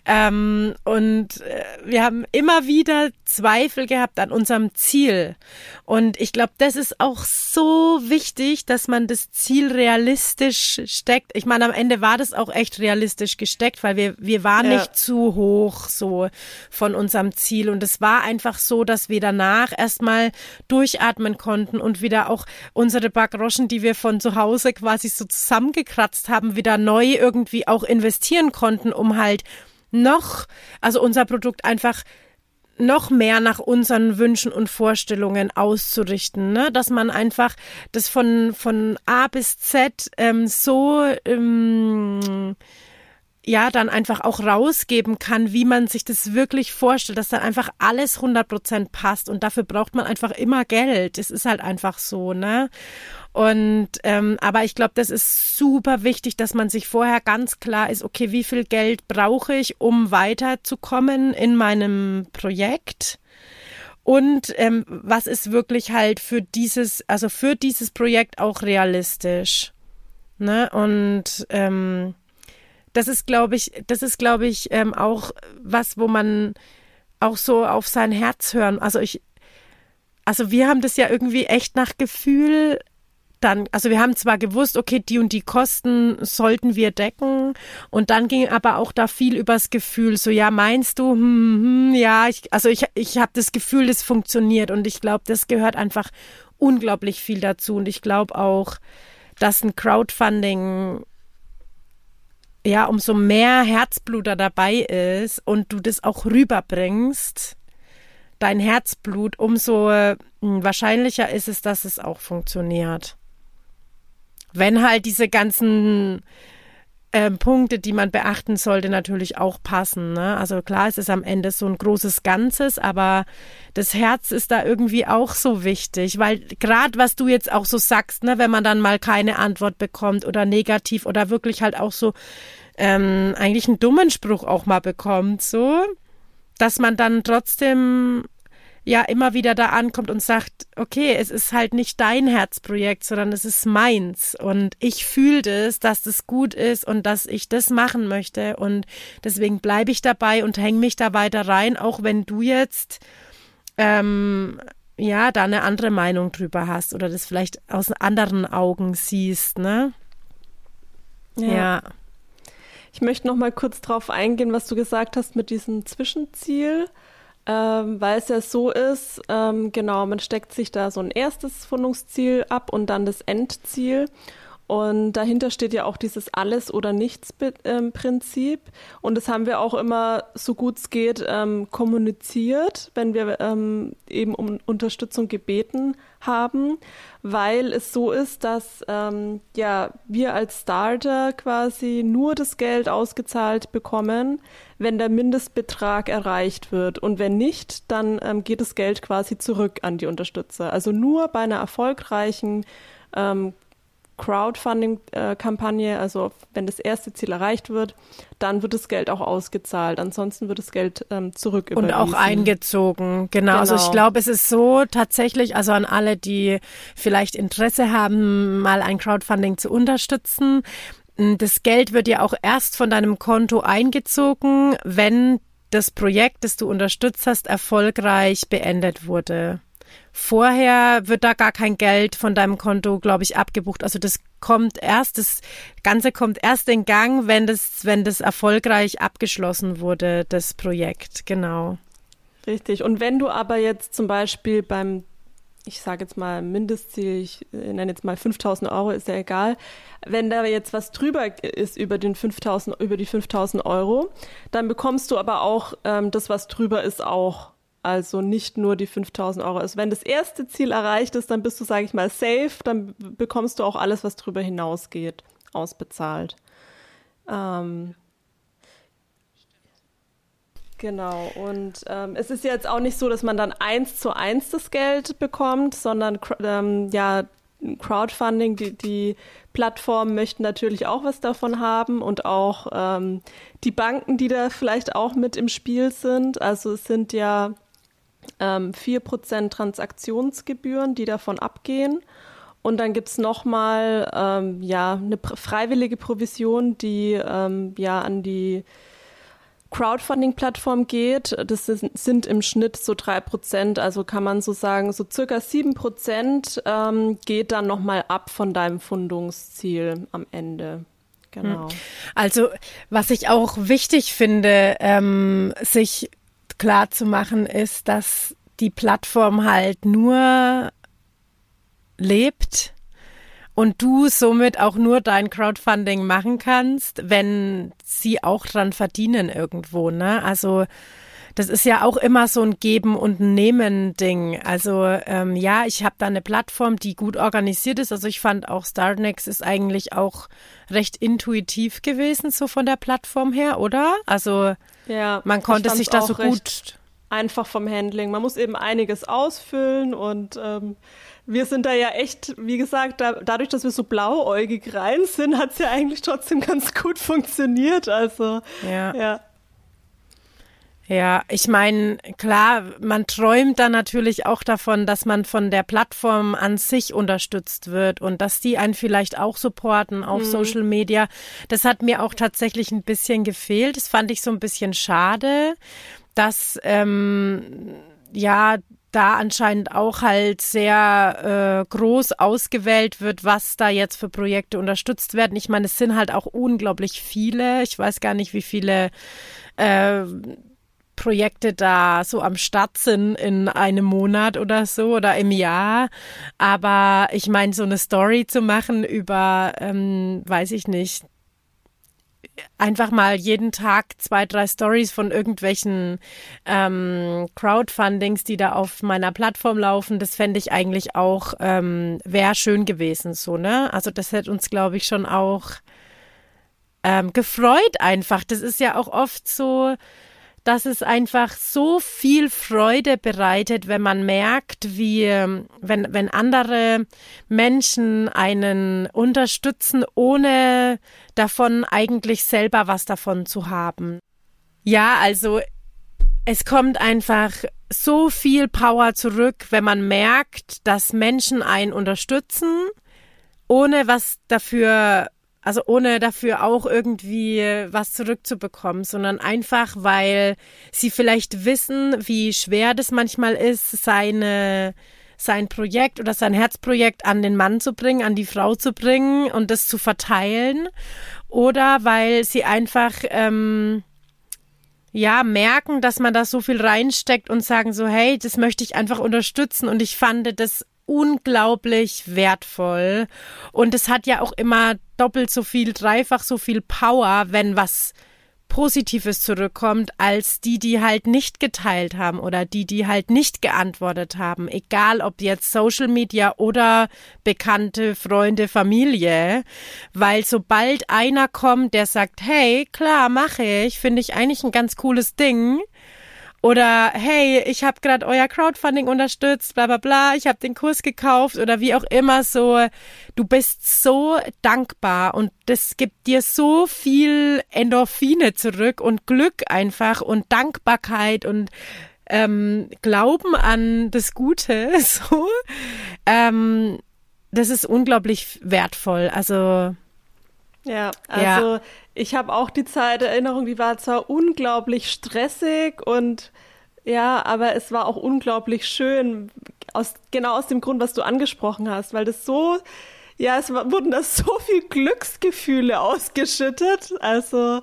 Ähm, und äh, wir haben immer wieder Zweifel gehabt an unserem Ziel. Und ich glaube, das ist auch so wichtig, dass man das Ziel realistisch steckt. Ich meine, am Ende war das auch echt realistisch gesteckt, weil wir, wir waren ja. nicht zu hoch so von unserem Ziel. Und es war einfach so, dass wir danach erstmal durchatmen konnten und wieder auch unsere paar Groschen, die wir von zu Hause quasi so zusammengekratzt haben, wieder neu irgendwie auch investieren konnten, um halt noch, also unser Produkt einfach noch mehr nach unseren Wünschen und Vorstellungen auszurichten, ne? dass man einfach das von von A bis Z ähm, so ähm, ja dann einfach auch rausgeben kann, wie man sich das wirklich vorstellt, dass dann einfach alles 100 Prozent passt und dafür braucht man einfach immer Geld. Es ist halt einfach so, ne? Und ähm, aber ich glaube, das ist super wichtig, dass man sich vorher ganz klar ist, okay, wie viel Geld brauche ich, um weiterzukommen in meinem Projekt? Und ähm, was ist wirklich halt für dieses, also für dieses Projekt auch realistisch? Ne? Und ähm, das ist, glaube ich, das ist, glaube ich, ähm, auch was, wo man auch so auf sein Herz hören. Also ich, also wir haben das ja irgendwie echt nach Gefühl dann, also wir haben zwar gewusst, okay, die und die Kosten sollten wir decken und dann ging aber auch da viel übers Gefühl, so ja, meinst du, hm, hm, ja, ich, also ich, ich habe das Gefühl, das funktioniert und ich glaube, das gehört einfach unglaublich viel dazu und ich glaube auch, dass ein Crowdfunding ja, umso mehr Herzblut da dabei ist und du das auch rüberbringst, dein Herzblut, umso hm, wahrscheinlicher ist es, dass es auch funktioniert. Wenn halt diese ganzen ähm, Punkte, die man beachten sollte, natürlich auch passen. Ne? Also klar, es ist am Ende so ein großes Ganzes, aber das Herz ist da irgendwie auch so wichtig, weil gerade was du jetzt auch so sagst, ne, wenn man dann mal keine Antwort bekommt oder negativ oder wirklich halt auch so ähm, eigentlich einen dummen Spruch auch mal bekommt, so, dass man dann trotzdem ja immer wieder da ankommt und sagt, okay, es ist halt nicht dein Herzprojekt, sondern es ist meins und ich fühle das, dass das gut ist und dass ich das machen möchte und deswegen bleibe ich dabei und hänge mich da weiter rein, auch wenn du jetzt ähm, ja da eine andere Meinung drüber hast oder das vielleicht aus anderen Augen siehst, ne? ja. ja. Ich möchte noch mal kurz drauf eingehen, was du gesagt hast mit diesem Zwischenziel ähm, weil es ja so ist, ähm, genau, man steckt sich da so ein erstes Fundungsziel ab und dann das Endziel. Und dahinter steht ja auch dieses Alles- oder Nichts-Prinzip. Und das haben wir auch immer, so gut es geht, ähm, kommuniziert, wenn wir ähm, eben um Unterstützung gebeten haben, weil es so ist, dass ähm, ja, wir als Starter quasi nur das Geld ausgezahlt bekommen, wenn der Mindestbetrag erreicht wird. Und wenn nicht, dann ähm, geht das Geld quasi zurück an die Unterstützer. Also nur bei einer erfolgreichen ähm, Crowdfunding-Kampagne, also wenn das erste Ziel erreicht wird, dann wird das Geld auch ausgezahlt. Ansonsten wird das Geld ähm, zurück Und auch eingezogen, genau. genau. Also ich genau. glaube, es ist so tatsächlich, also an alle, die vielleicht Interesse haben, mal ein Crowdfunding zu unterstützen. Das Geld wird ja auch erst von deinem Konto eingezogen, wenn das Projekt, das du unterstützt hast, erfolgreich beendet wurde. Vorher wird da gar kein Geld von deinem Konto, glaube ich, abgebucht. Also das kommt erst, das Ganze kommt erst in Gang, wenn das, wenn das erfolgreich abgeschlossen wurde, das Projekt, genau. Richtig. Und wenn du aber jetzt zum Beispiel beim, ich sage jetzt mal Mindestziel, ich nenne jetzt mal 5000 Euro, ist ja egal, wenn da jetzt was drüber ist über den 5000, über die 5000 Euro, dann bekommst du aber auch ähm, das, was drüber ist, auch also nicht nur die 5000 Euro. Also wenn das erste Ziel erreicht ist, dann bist du, sage ich mal, safe, dann bekommst du auch alles, was drüber hinausgeht, ausbezahlt. Ähm, genau, und ähm, es ist jetzt auch nicht so, dass man dann eins zu eins das Geld bekommt, sondern ähm, ja, Crowdfunding, die, die Plattformen möchten natürlich auch was davon haben und auch ähm, die Banken, die da vielleicht auch mit im Spiel sind. Also es sind ja ähm, 4% Transaktionsgebühren, die davon abgehen. Und dann gibt es nochmal ähm, ja, eine freiwillige Provision, die ähm, ja an die Crowdfunding-Plattform geht. Das sind, sind, im Schnitt so 3%, also kann man so sagen, so circa 7% ähm, geht dann nochmal ab von deinem Fundungsziel am Ende. Genau. Also, was ich auch wichtig finde, ähm, sich klar zu machen ist, dass die Plattform halt nur lebt und du somit auch nur dein Crowdfunding machen kannst, wenn sie auch dran verdienen irgendwo, ne? Also das ist ja auch immer so ein Geben und Nehmen Ding. Also ähm, ja, ich habe da eine Plattform, die gut organisiert ist. Also ich fand auch Starnex ist eigentlich auch recht intuitiv gewesen so von der Plattform her, oder? Also ja, man konnte sich da so gut einfach vom Handling. Man muss eben einiges ausfüllen und ähm, wir sind da ja echt, wie gesagt, da, dadurch, dass wir so blauäugig rein sind, hat es ja eigentlich trotzdem ganz gut funktioniert. Also ja. ja. Ja, ich meine, klar, man träumt dann natürlich auch davon, dass man von der Plattform an sich unterstützt wird und dass die einen vielleicht auch supporten auf mhm. Social Media. Das hat mir auch tatsächlich ein bisschen gefehlt. Das fand ich so ein bisschen schade dass ähm, ja da anscheinend auch halt sehr äh, groß ausgewählt wird, was da jetzt für Projekte unterstützt werden. Ich meine, es sind halt auch unglaublich viele. Ich weiß gar nicht, wie viele äh, Projekte da so am Start sind in einem Monat oder so oder im Jahr. Aber ich meine, so eine Story zu machen über, ähm, weiß ich nicht, einfach mal jeden Tag zwei, drei Stories von irgendwelchen ähm, Crowdfundings, die da auf meiner Plattform laufen, das fände ich eigentlich auch, ähm, wäre schön gewesen, so, ne? Also das hätte uns, glaube ich, schon auch ähm, gefreut einfach. Das ist ja auch oft so, dass es einfach so viel Freude bereitet, wenn man merkt, wie, wenn, wenn andere Menschen einen unterstützen, ohne davon eigentlich selber was davon zu haben. Ja, also es kommt einfach so viel Power zurück, wenn man merkt, dass Menschen einen unterstützen, ohne was dafür also ohne dafür auch irgendwie was zurückzubekommen, sondern einfach, weil sie vielleicht wissen, wie schwer das manchmal ist, seine sein Projekt oder sein Herzprojekt an den Mann zu bringen, an die Frau zu bringen und das zu verteilen. Oder weil sie einfach ähm, ja merken, dass man da so viel reinsteckt und sagen so, hey, das möchte ich einfach unterstützen. Und ich fand das unglaublich wertvoll. Und es hat ja auch immer doppelt so viel, dreifach so viel Power, wenn was Positives zurückkommt, als die, die halt nicht geteilt haben oder die, die halt nicht geantwortet haben. Egal ob jetzt Social Media oder bekannte Freunde, Familie. Weil sobald einer kommt, der sagt, hey, klar, mache ich, finde ich eigentlich ein ganz cooles Ding, oder hey, ich habe gerade euer Crowdfunding unterstützt, bla bla bla, ich habe den Kurs gekauft oder wie auch immer so. Du bist so dankbar und das gibt dir so viel Endorphine zurück und Glück einfach und Dankbarkeit und ähm, Glauben an das Gute. So, ähm, das ist unglaublich wertvoll. Also ja, also ja. Ich habe auch die Zeit Erinnerung, die war zwar unglaublich stressig und ja, aber es war auch unglaublich schön, aus, genau aus dem Grund, was du angesprochen hast, weil das so, ja, es wurden da so viel Glücksgefühle ausgeschüttet. Also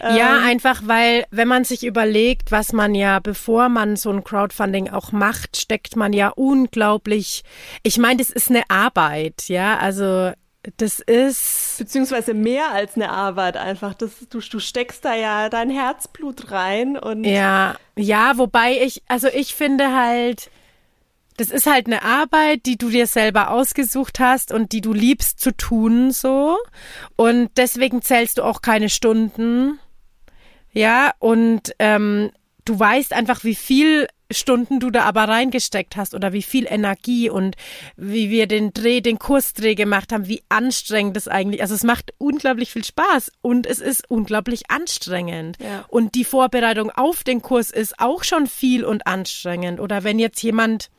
ähm, ja, einfach weil, wenn man sich überlegt, was man ja, bevor man so ein Crowdfunding auch macht, steckt man ja unglaublich. Ich meine, das ist eine Arbeit, ja, also das ist. Beziehungsweise mehr als eine Arbeit einfach. Das, du, du steckst da ja dein Herzblut rein und. Ja, ja, wobei ich, also ich finde halt, das ist halt eine Arbeit, die du dir selber ausgesucht hast und die du liebst zu tun, so. Und deswegen zählst du auch keine Stunden. Ja, und ähm, du weißt einfach, wie viel Stunden du da aber reingesteckt hast oder wie viel Energie und wie wir den Dreh, den Kursdreh gemacht haben, wie anstrengend das eigentlich, also es macht unglaublich viel Spaß und es ist unglaublich anstrengend. Ja. Und die Vorbereitung auf den Kurs ist auch schon viel und anstrengend. Oder wenn jetzt jemand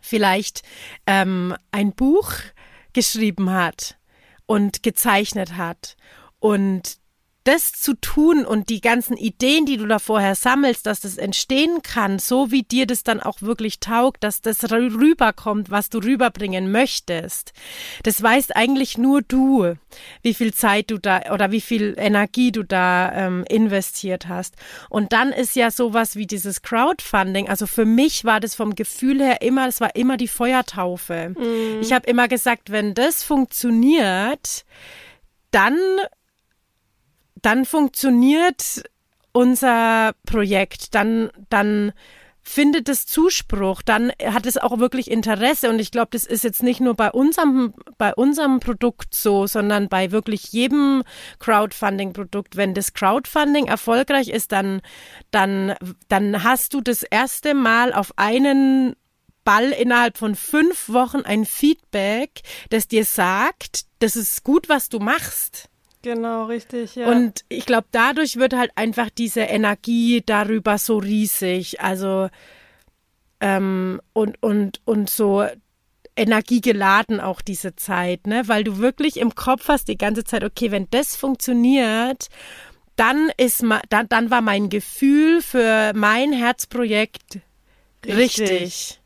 vielleicht ähm, ein Buch geschrieben hat und gezeichnet hat und das zu tun und die ganzen Ideen, die du da vorher sammelst, dass das entstehen kann, so wie dir das dann auch wirklich taugt, dass das rüberkommt, was du rüberbringen möchtest. Das weißt eigentlich nur du, wie viel Zeit du da oder wie viel Energie du da ähm, investiert hast. Und dann ist ja sowas wie dieses Crowdfunding. Also für mich war das vom Gefühl her immer, es war immer die Feuertaufe. Mhm. Ich habe immer gesagt, wenn das funktioniert, dann dann funktioniert unser Projekt, dann, dann findet es Zuspruch, dann hat es auch wirklich Interesse. Und ich glaube, das ist jetzt nicht nur bei unserem, bei unserem Produkt so, sondern bei wirklich jedem Crowdfunding-Produkt. Wenn das Crowdfunding erfolgreich ist, dann, dann, dann hast du das erste Mal auf einen Ball innerhalb von fünf Wochen ein Feedback, das dir sagt, das ist gut, was du machst. Genau, richtig, ja. Und ich glaube, dadurch wird halt einfach diese Energie darüber so riesig. Also ähm, und, und, und so energiegeladen auch diese Zeit, ne? Weil du wirklich im Kopf hast die ganze Zeit, okay, wenn das funktioniert, dann ist dann, dann war mein Gefühl für mein Herzprojekt richtig. richtig.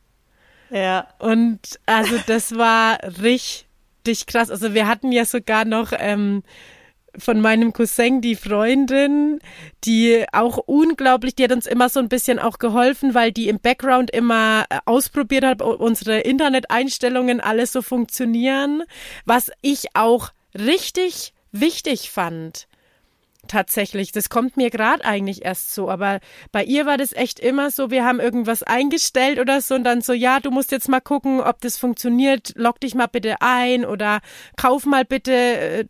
Ja. Und also das war richtig krass. Also wir hatten ja sogar noch ähm, von meinem Cousin, die Freundin, die auch unglaublich, die hat uns immer so ein bisschen auch geholfen, weil die im Background immer äh, ausprobiert hat, ob unsere Interneteinstellungen alles so funktionieren, was ich auch richtig wichtig fand. Tatsächlich. Das kommt mir gerade eigentlich erst so, aber bei ihr war das echt immer so, wir haben irgendwas eingestellt oder so und dann so, ja, du musst jetzt mal gucken, ob das funktioniert, log dich mal bitte ein oder kauf mal bitte, äh,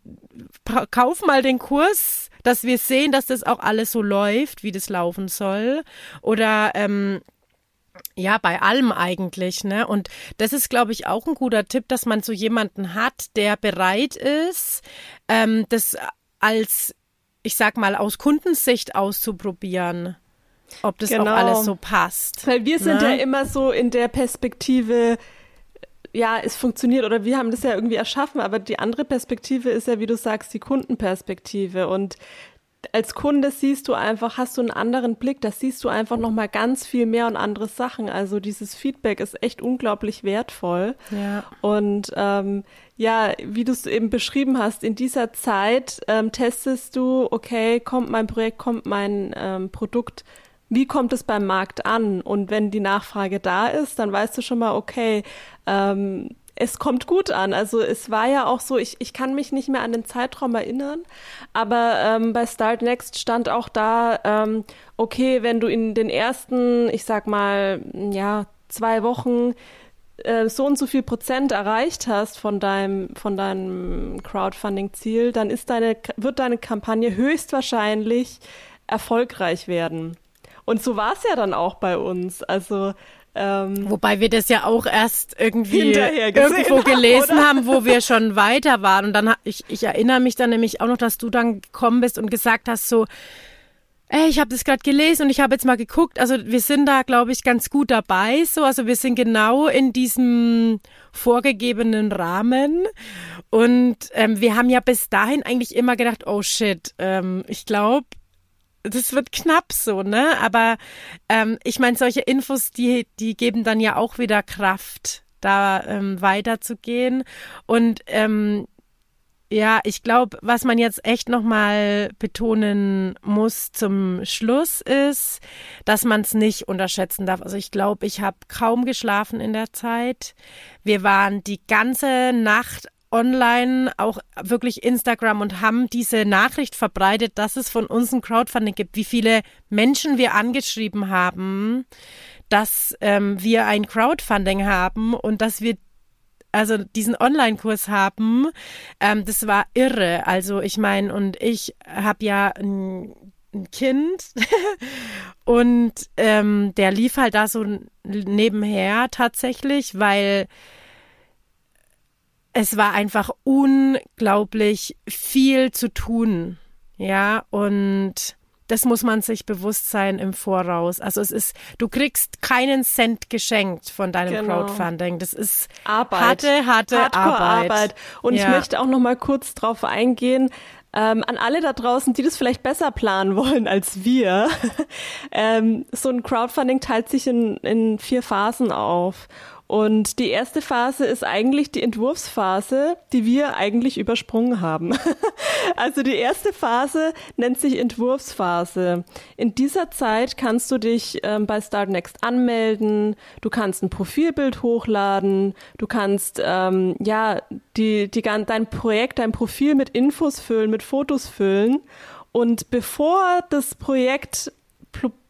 kauf mal den Kurs, dass wir sehen, dass das auch alles so läuft, wie das laufen soll oder ähm, ja, bei allem eigentlich, ne? Und das ist, glaube ich, auch ein guter Tipp, dass man so jemanden hat, der bereit ist, ähm, das als ich sag mal, aus Kundensicht auszuprobieren, ob das genau. auch alles so passt. Weil wir sind ne? ja immer so in der Perspektive, ja, es funktioniert oder wir haben das ja irgendwie erschaffen, aber die andere Perspektive ist ja, wie du sagst, die Kundenperspektive und als Kunde siehst du einfach, hast du einen anderen Blick, da siehst du einfach noch mal ganz viel mehr und andere Sachen. Also dieses Feedback ist echt unglaublich wertvoll. Ja. Und ähm, ja, wie du es eben beschrieben hast, in dieser Zeit ähm, testest du, okay, kommt mein Projekt, kommt mein ähm, Produkt, wie kommt es beim Markt an? Und wenn die Nachfrage da ist, dann weißt du schon mal, okay, ähm, es kommt gut an. Also es war ja auch so, ich, ich kann mich nicht mehr an den Zeitraum erinnern, aber ähm, bei Start Next stand auch da, ähm, okay, wenn du in den ersten, ich sag mal, ja, zwei Wochen äh, so und so viel Prozent erreicht hast von deinem, von deinem Crowdfunding-Ziel, dann ist deine, wird deine Kampagne höchstwahrscheinlich erfolgreich werden. Und so war es ja dann auch bei uns. Also ähm, Wobei wir das ja auch erst irgendwie irgendwo gelesen haben, haben, wo wir schon weiter waren. Und dann ich, ich erinnere mich dann nämlich auch noch, dass du dann gekommen bist und gesagt hast, so, ey, ich habe das gerade gelesen und ich habe jetzt mal geguckt. Also wir sind da, glaube ich, ganz gut dabei. So, also wir sind genau in diesem vorgegebenen Rahmen. Und ähm, wir haben ja bis dahin eigentlich immer gedacht, oh shit, ähm, ich glaube, das wird knapp so, ne? Aber ähm, ich meine, solche Infos, die, die geben dann ja auch wieder Kraft, da ähm, weiterzugehen. Und ähm, ja, ich glaube, was man jetzt echt nochmal betonen muss zum Schluss ist, dass man es nicht unterschätzen darf. Also ich glaube, ich habe kaum geschlafen in der Zeit. Wir waren die ganze Nacht online, auch wirklich Instagram und haben diese Nachricht verbreitet, dass es von uns ein Crowdfunding gibt, wie viele Menschen wir angeschrieben haben, dass ähm, wir ein Crowdfunding haben und dass wir also diesen Online-Kurs haben. Ähm, das war irre. Also ich meine, und ich habe ja ein, ein Kind und ähm, der lief halt da so nebenher tatsächlich, weil es war einfach unglaublich viel zu tun. Ja, und das muss man sich bewusst sein im Voraus. Also es ist, du kriegst keinen Cent geschenkt von deinem genau. Crowdfunding. Das ist Arbeit. harte, harte Arbeit. Arbeit. Und ja. ich möchte auch noch mal kurz drauf eingehen. Ähm, an alle da draußen, die das vielleicht besser planen wollen als wir. ähm, so ein Crowdfunding teilt sich in, in vier Phasen auf. Und die erste Phase ist eigentlich die Entwurfsphase, die wir eigentlich übersprungen haben. also die erste Phase nennt sich Entwurfsphase. In dieser Zeit kannst du dich ähm, bei Start Next anmelden, du kannst ein Profilbild hochladen, du kannst ähm, ja die, die, dein Projekt, dein Profil mit Infos füllen, mit Fotos füllen. Und bevor das Projekt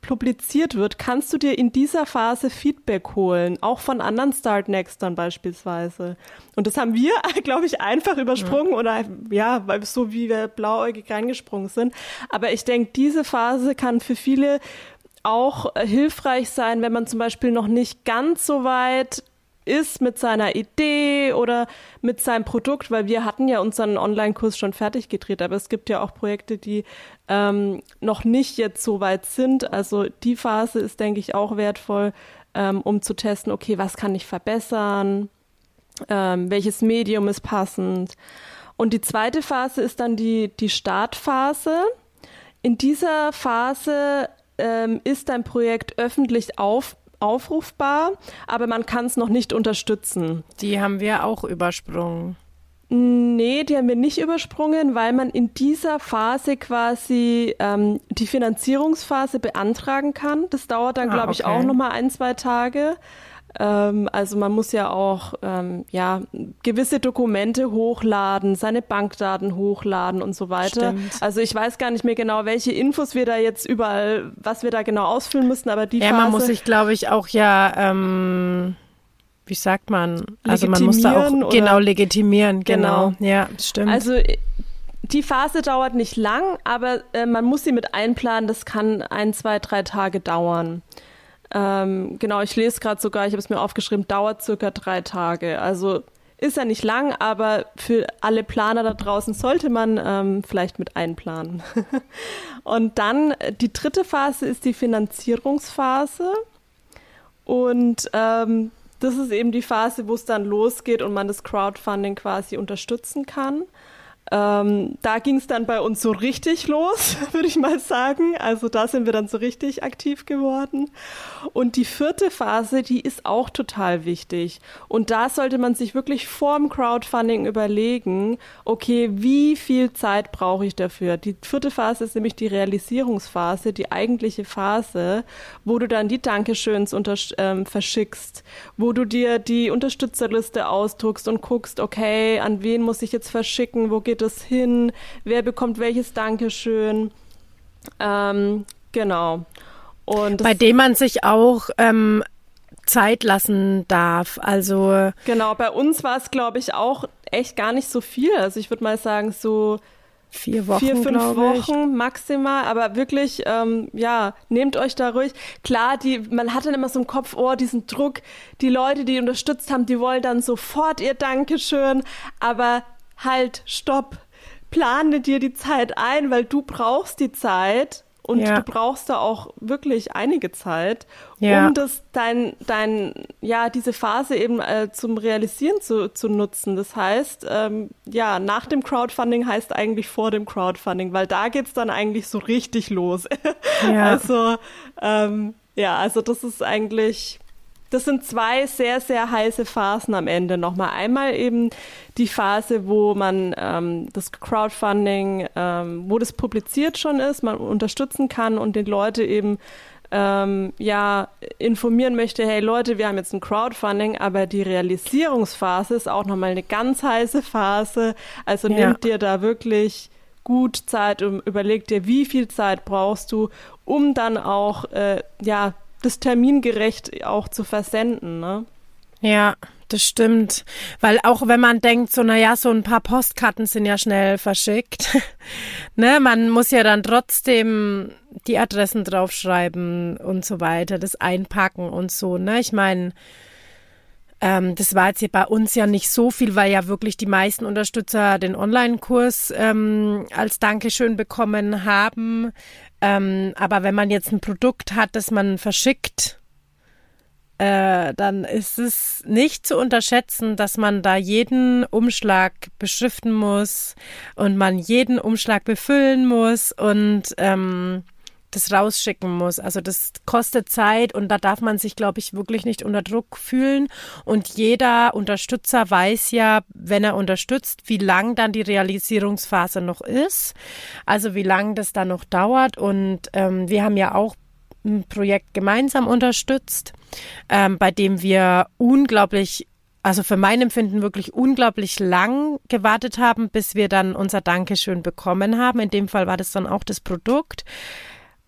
publiziert wird, kannst du dir in dieser Phase Feedback holen, auch von anderen Start Nextern beispielsweise. Und das haben wir, glaube ich, einfach übersprungen ja. oder ja, weil so wie wir blauäugig reingesprungen sind. Aber ich denke, diese Phase kann für viele auch äh, hilfreich sein, wenn man zum Beispiel noch nicht ganz so weit ist mit seiner Idee oder mit seinem Produkt, weil wir hatten ja unseren Online-Kurs schon fertig gedreht, aber es gibt ja auch Projekte, die ähm, noch nicht jetzt so weit sind. Also die Phase ist, denke ich, auch wertvoll, ähm, um zu testen, okay, was kann ich verbessern, ähm, welches Medium ist passend. Und die zweite Phase ist dann die, die Startphase. In dieser Phase ähm, ist dein Projekt öffentlich auf, aufrufbar, aber man kann es noch nicht unterstützen. Die haben wir auch übersprungen. Nee, die haben wir nicht übersprungen, weil man in dieser Phase quasi ähm, die Finanzierungsphase beantragen kann. Das dauert dann, ah, glaube ich, okay. auch nochmal ein, zwei Tage. Ähm, also man muss ja auch ähm, ja gewisse Dokumente hochladen, seine Bankdaten hochladen und so weiter. Stimmt. Also ich weiß gar nicht mehr genau, welche Infos wir da jetzt überall, was wir da genau ausfüllen müssen, aber die ja, Phase, man muss sich, glaube ich, auch ja ähm wie sagt man? Also man muss da auch genau legitimieren, genau. genau. Ja, stimmt. Also die Phase dauert nicht lang, aber äh, man muss sie mit einplanen. Das kann ein, zwei, drei Tage dauern. Ähm, genau, ich lese gerade sogar, ich habe es mir aufgeschrieben, dauert circa drei Tage. Also ist ja nicht lang, aber für alle Planer da draußen sollte man ähm, vielleicht mit einplanen. Und dann äh, die dritte Phase ist die Finanzierungsphase. Und ähm, das ist eben die Phase, wo es dann losgeht und man das Crowdfunding quasi unterstützen kann. Ähm, da ging es dann bei uns so richtig los, würde ich mal sagen. Also da sind wir dann so richtig aktiv geworden. Und die vierte Phase, die ist auch total wichtig. Und da sollte man sich wirklich vorm Crowdfunding überlegen, okay, wie viel Zeit brauche ich dafür? Die vierte Phase ist nämlich die Realisierungsphase, die eigentliche Phase, wo du dann die Dankeschöns ähm, verschickst, wo du dir die Unterstützerliste ausdruckst und guckst, okay, an wen muss ich jetzt verschicken, wo geht geht es hin, wer bekommt welches Dankeschön. Ähm, genau. Und Bei dem man sich auch ähm, Zeit lassen darf. Also genau, bei uns war es, glaube ich, auch echt gar nicht so viel. Also ich würde mal sagen, so vier Wochen, vier, fünf Wochen maximal, aber wirklich, ähm, ja, nehmt euch da ruhig. Klar, die, man hat dann immer so im Kopf, oh, diesen Druck, die Leute, die unterstützt haben, die wollen dann sofort ihr Dankeschön, aber halt, stopp, plane dir die Zeit ein, weil du brauchst die Zeit und ja. du brauchst da auch wirklich einige Zeit, ja. um das dein, dein, ja, diese Phase eben äh, zum Realisieren zu, zu nutzen. Das heißt, ähm, ja, nach dem Crowdfunding heißt eigentlich vor dem Crowdfunding, weil da geht's dann eigentlich so richtig los. Ja. also, ähm, ja, also das ist eigentlich das sind zwei sehr, sehr heiße Phasen am Ende nochmal. Einmal eben die Phase, wo man ähm, das Crowdfunding, ähm, wo das publiziert schon ist, man unterstützen kann und den Leute eben ähm, ja informieren möchte, hey Leute, wir haben jetzt ein Crowdfunding, aber die Realisierungsphase ist auch nochmal eine ganz heiße Phase. Also ja. nehmt dir da wirklich gut Zeit und überleg dir, wie viel Zeit brauchst du, um dann auch äh, ja das termingerecht auch zu versenden, ne? Ja, das stimmt. Weil auch wenn man denkt, so, naja, so ein paar Postkarten sind ja schnell verschickt, ne, man muss ja dann trotzdem die Adressen draufschreiben und so weiter, das einpacken und so, ne? Ich meine, ähm, das war jetzt hier bei uns ja nicht so viel, weil ja wirklich die meisten Unterstützer den Online-Kurs ähm, als Dankeschön bekommen haben. Ähm, aber wenn man jetzt ein Produkt hat, das man verschickt, äh, dann ist es nicht zu unterschätzen, dass man da jeden Umschlag beschriften muss und man jeden Umschlag befüllen muss und ähm, das rausschicken muss. Also das kostet Zeit und da darf man sich, glaube ich, wirklich nicht unter Druck fühlen. Und jeder Unterstützer weiß ja, wenn er unterstützt, wie lang dann die Realisierungsphase noch ist. Also wie lang das dann noch dauert. Und ähm, wir haben ja auch ein Projekt gemeinsam unterstützt, ähm, bei dem wir unglaublich also für mein Empfinden wirklich unglaublich lang gewartet haben, bis wir dann unser Dankeschön bekommen haben. In dem Fall war das dann auch das Produkt.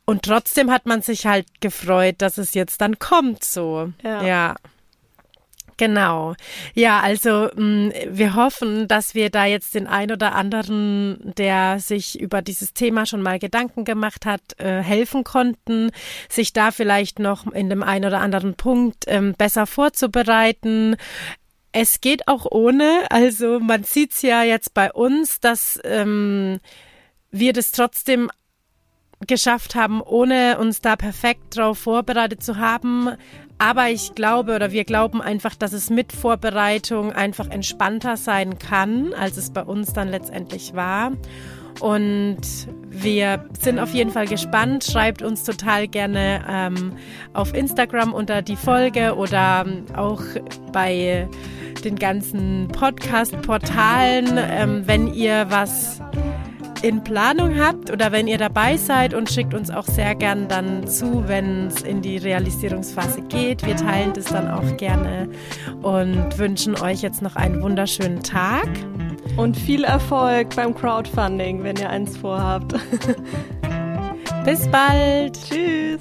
Und trotzdem hat man sich halt gefreut, dass es jetzt dann kommt, so. Ja. ja. Genau. Ja, also mh, mm, wir hoffen, dass wir da jetzt den ein oder anderen, der sich über dieses Thema schon mal Gedanken gemacht hat, äh, helfen konnten, sich da vielleicht noch in dem einen oder anderen Punkt ähm, besser vorzubereiten. Es geht auch ohne. Also man sieht's ja jetzt bei uns, dass ähm, wir das trotzdem geschafft haben, ohne uns da perfekt drauf vorbereitet zu haben. Aber ich glaube oder wir glauben einfach, dass es mit Vorbereitung einfach entspannter sein kann, als es bei uns dann letztendlich war. Und wir sind auf jeden Fall gespannt. Schreibt uns total gerne ähm, auf Instagram unter die Folge oder ähm, auch bei den ganzen Podcast-Portalen, ähm, wenn ihr was in Planung habt oder wenn ihr dabei seid und schickt uns auch sehr gern dann zu, wenn es in die Realisierungsphase geht. Wir teilen das dann auch gerne und wünschen euch jetzt noch einen wunderschönen Tag. Und viel Erfolg beim Crowdfunding, wenn ihr eins vorhabt. Bis bald. Tschüss.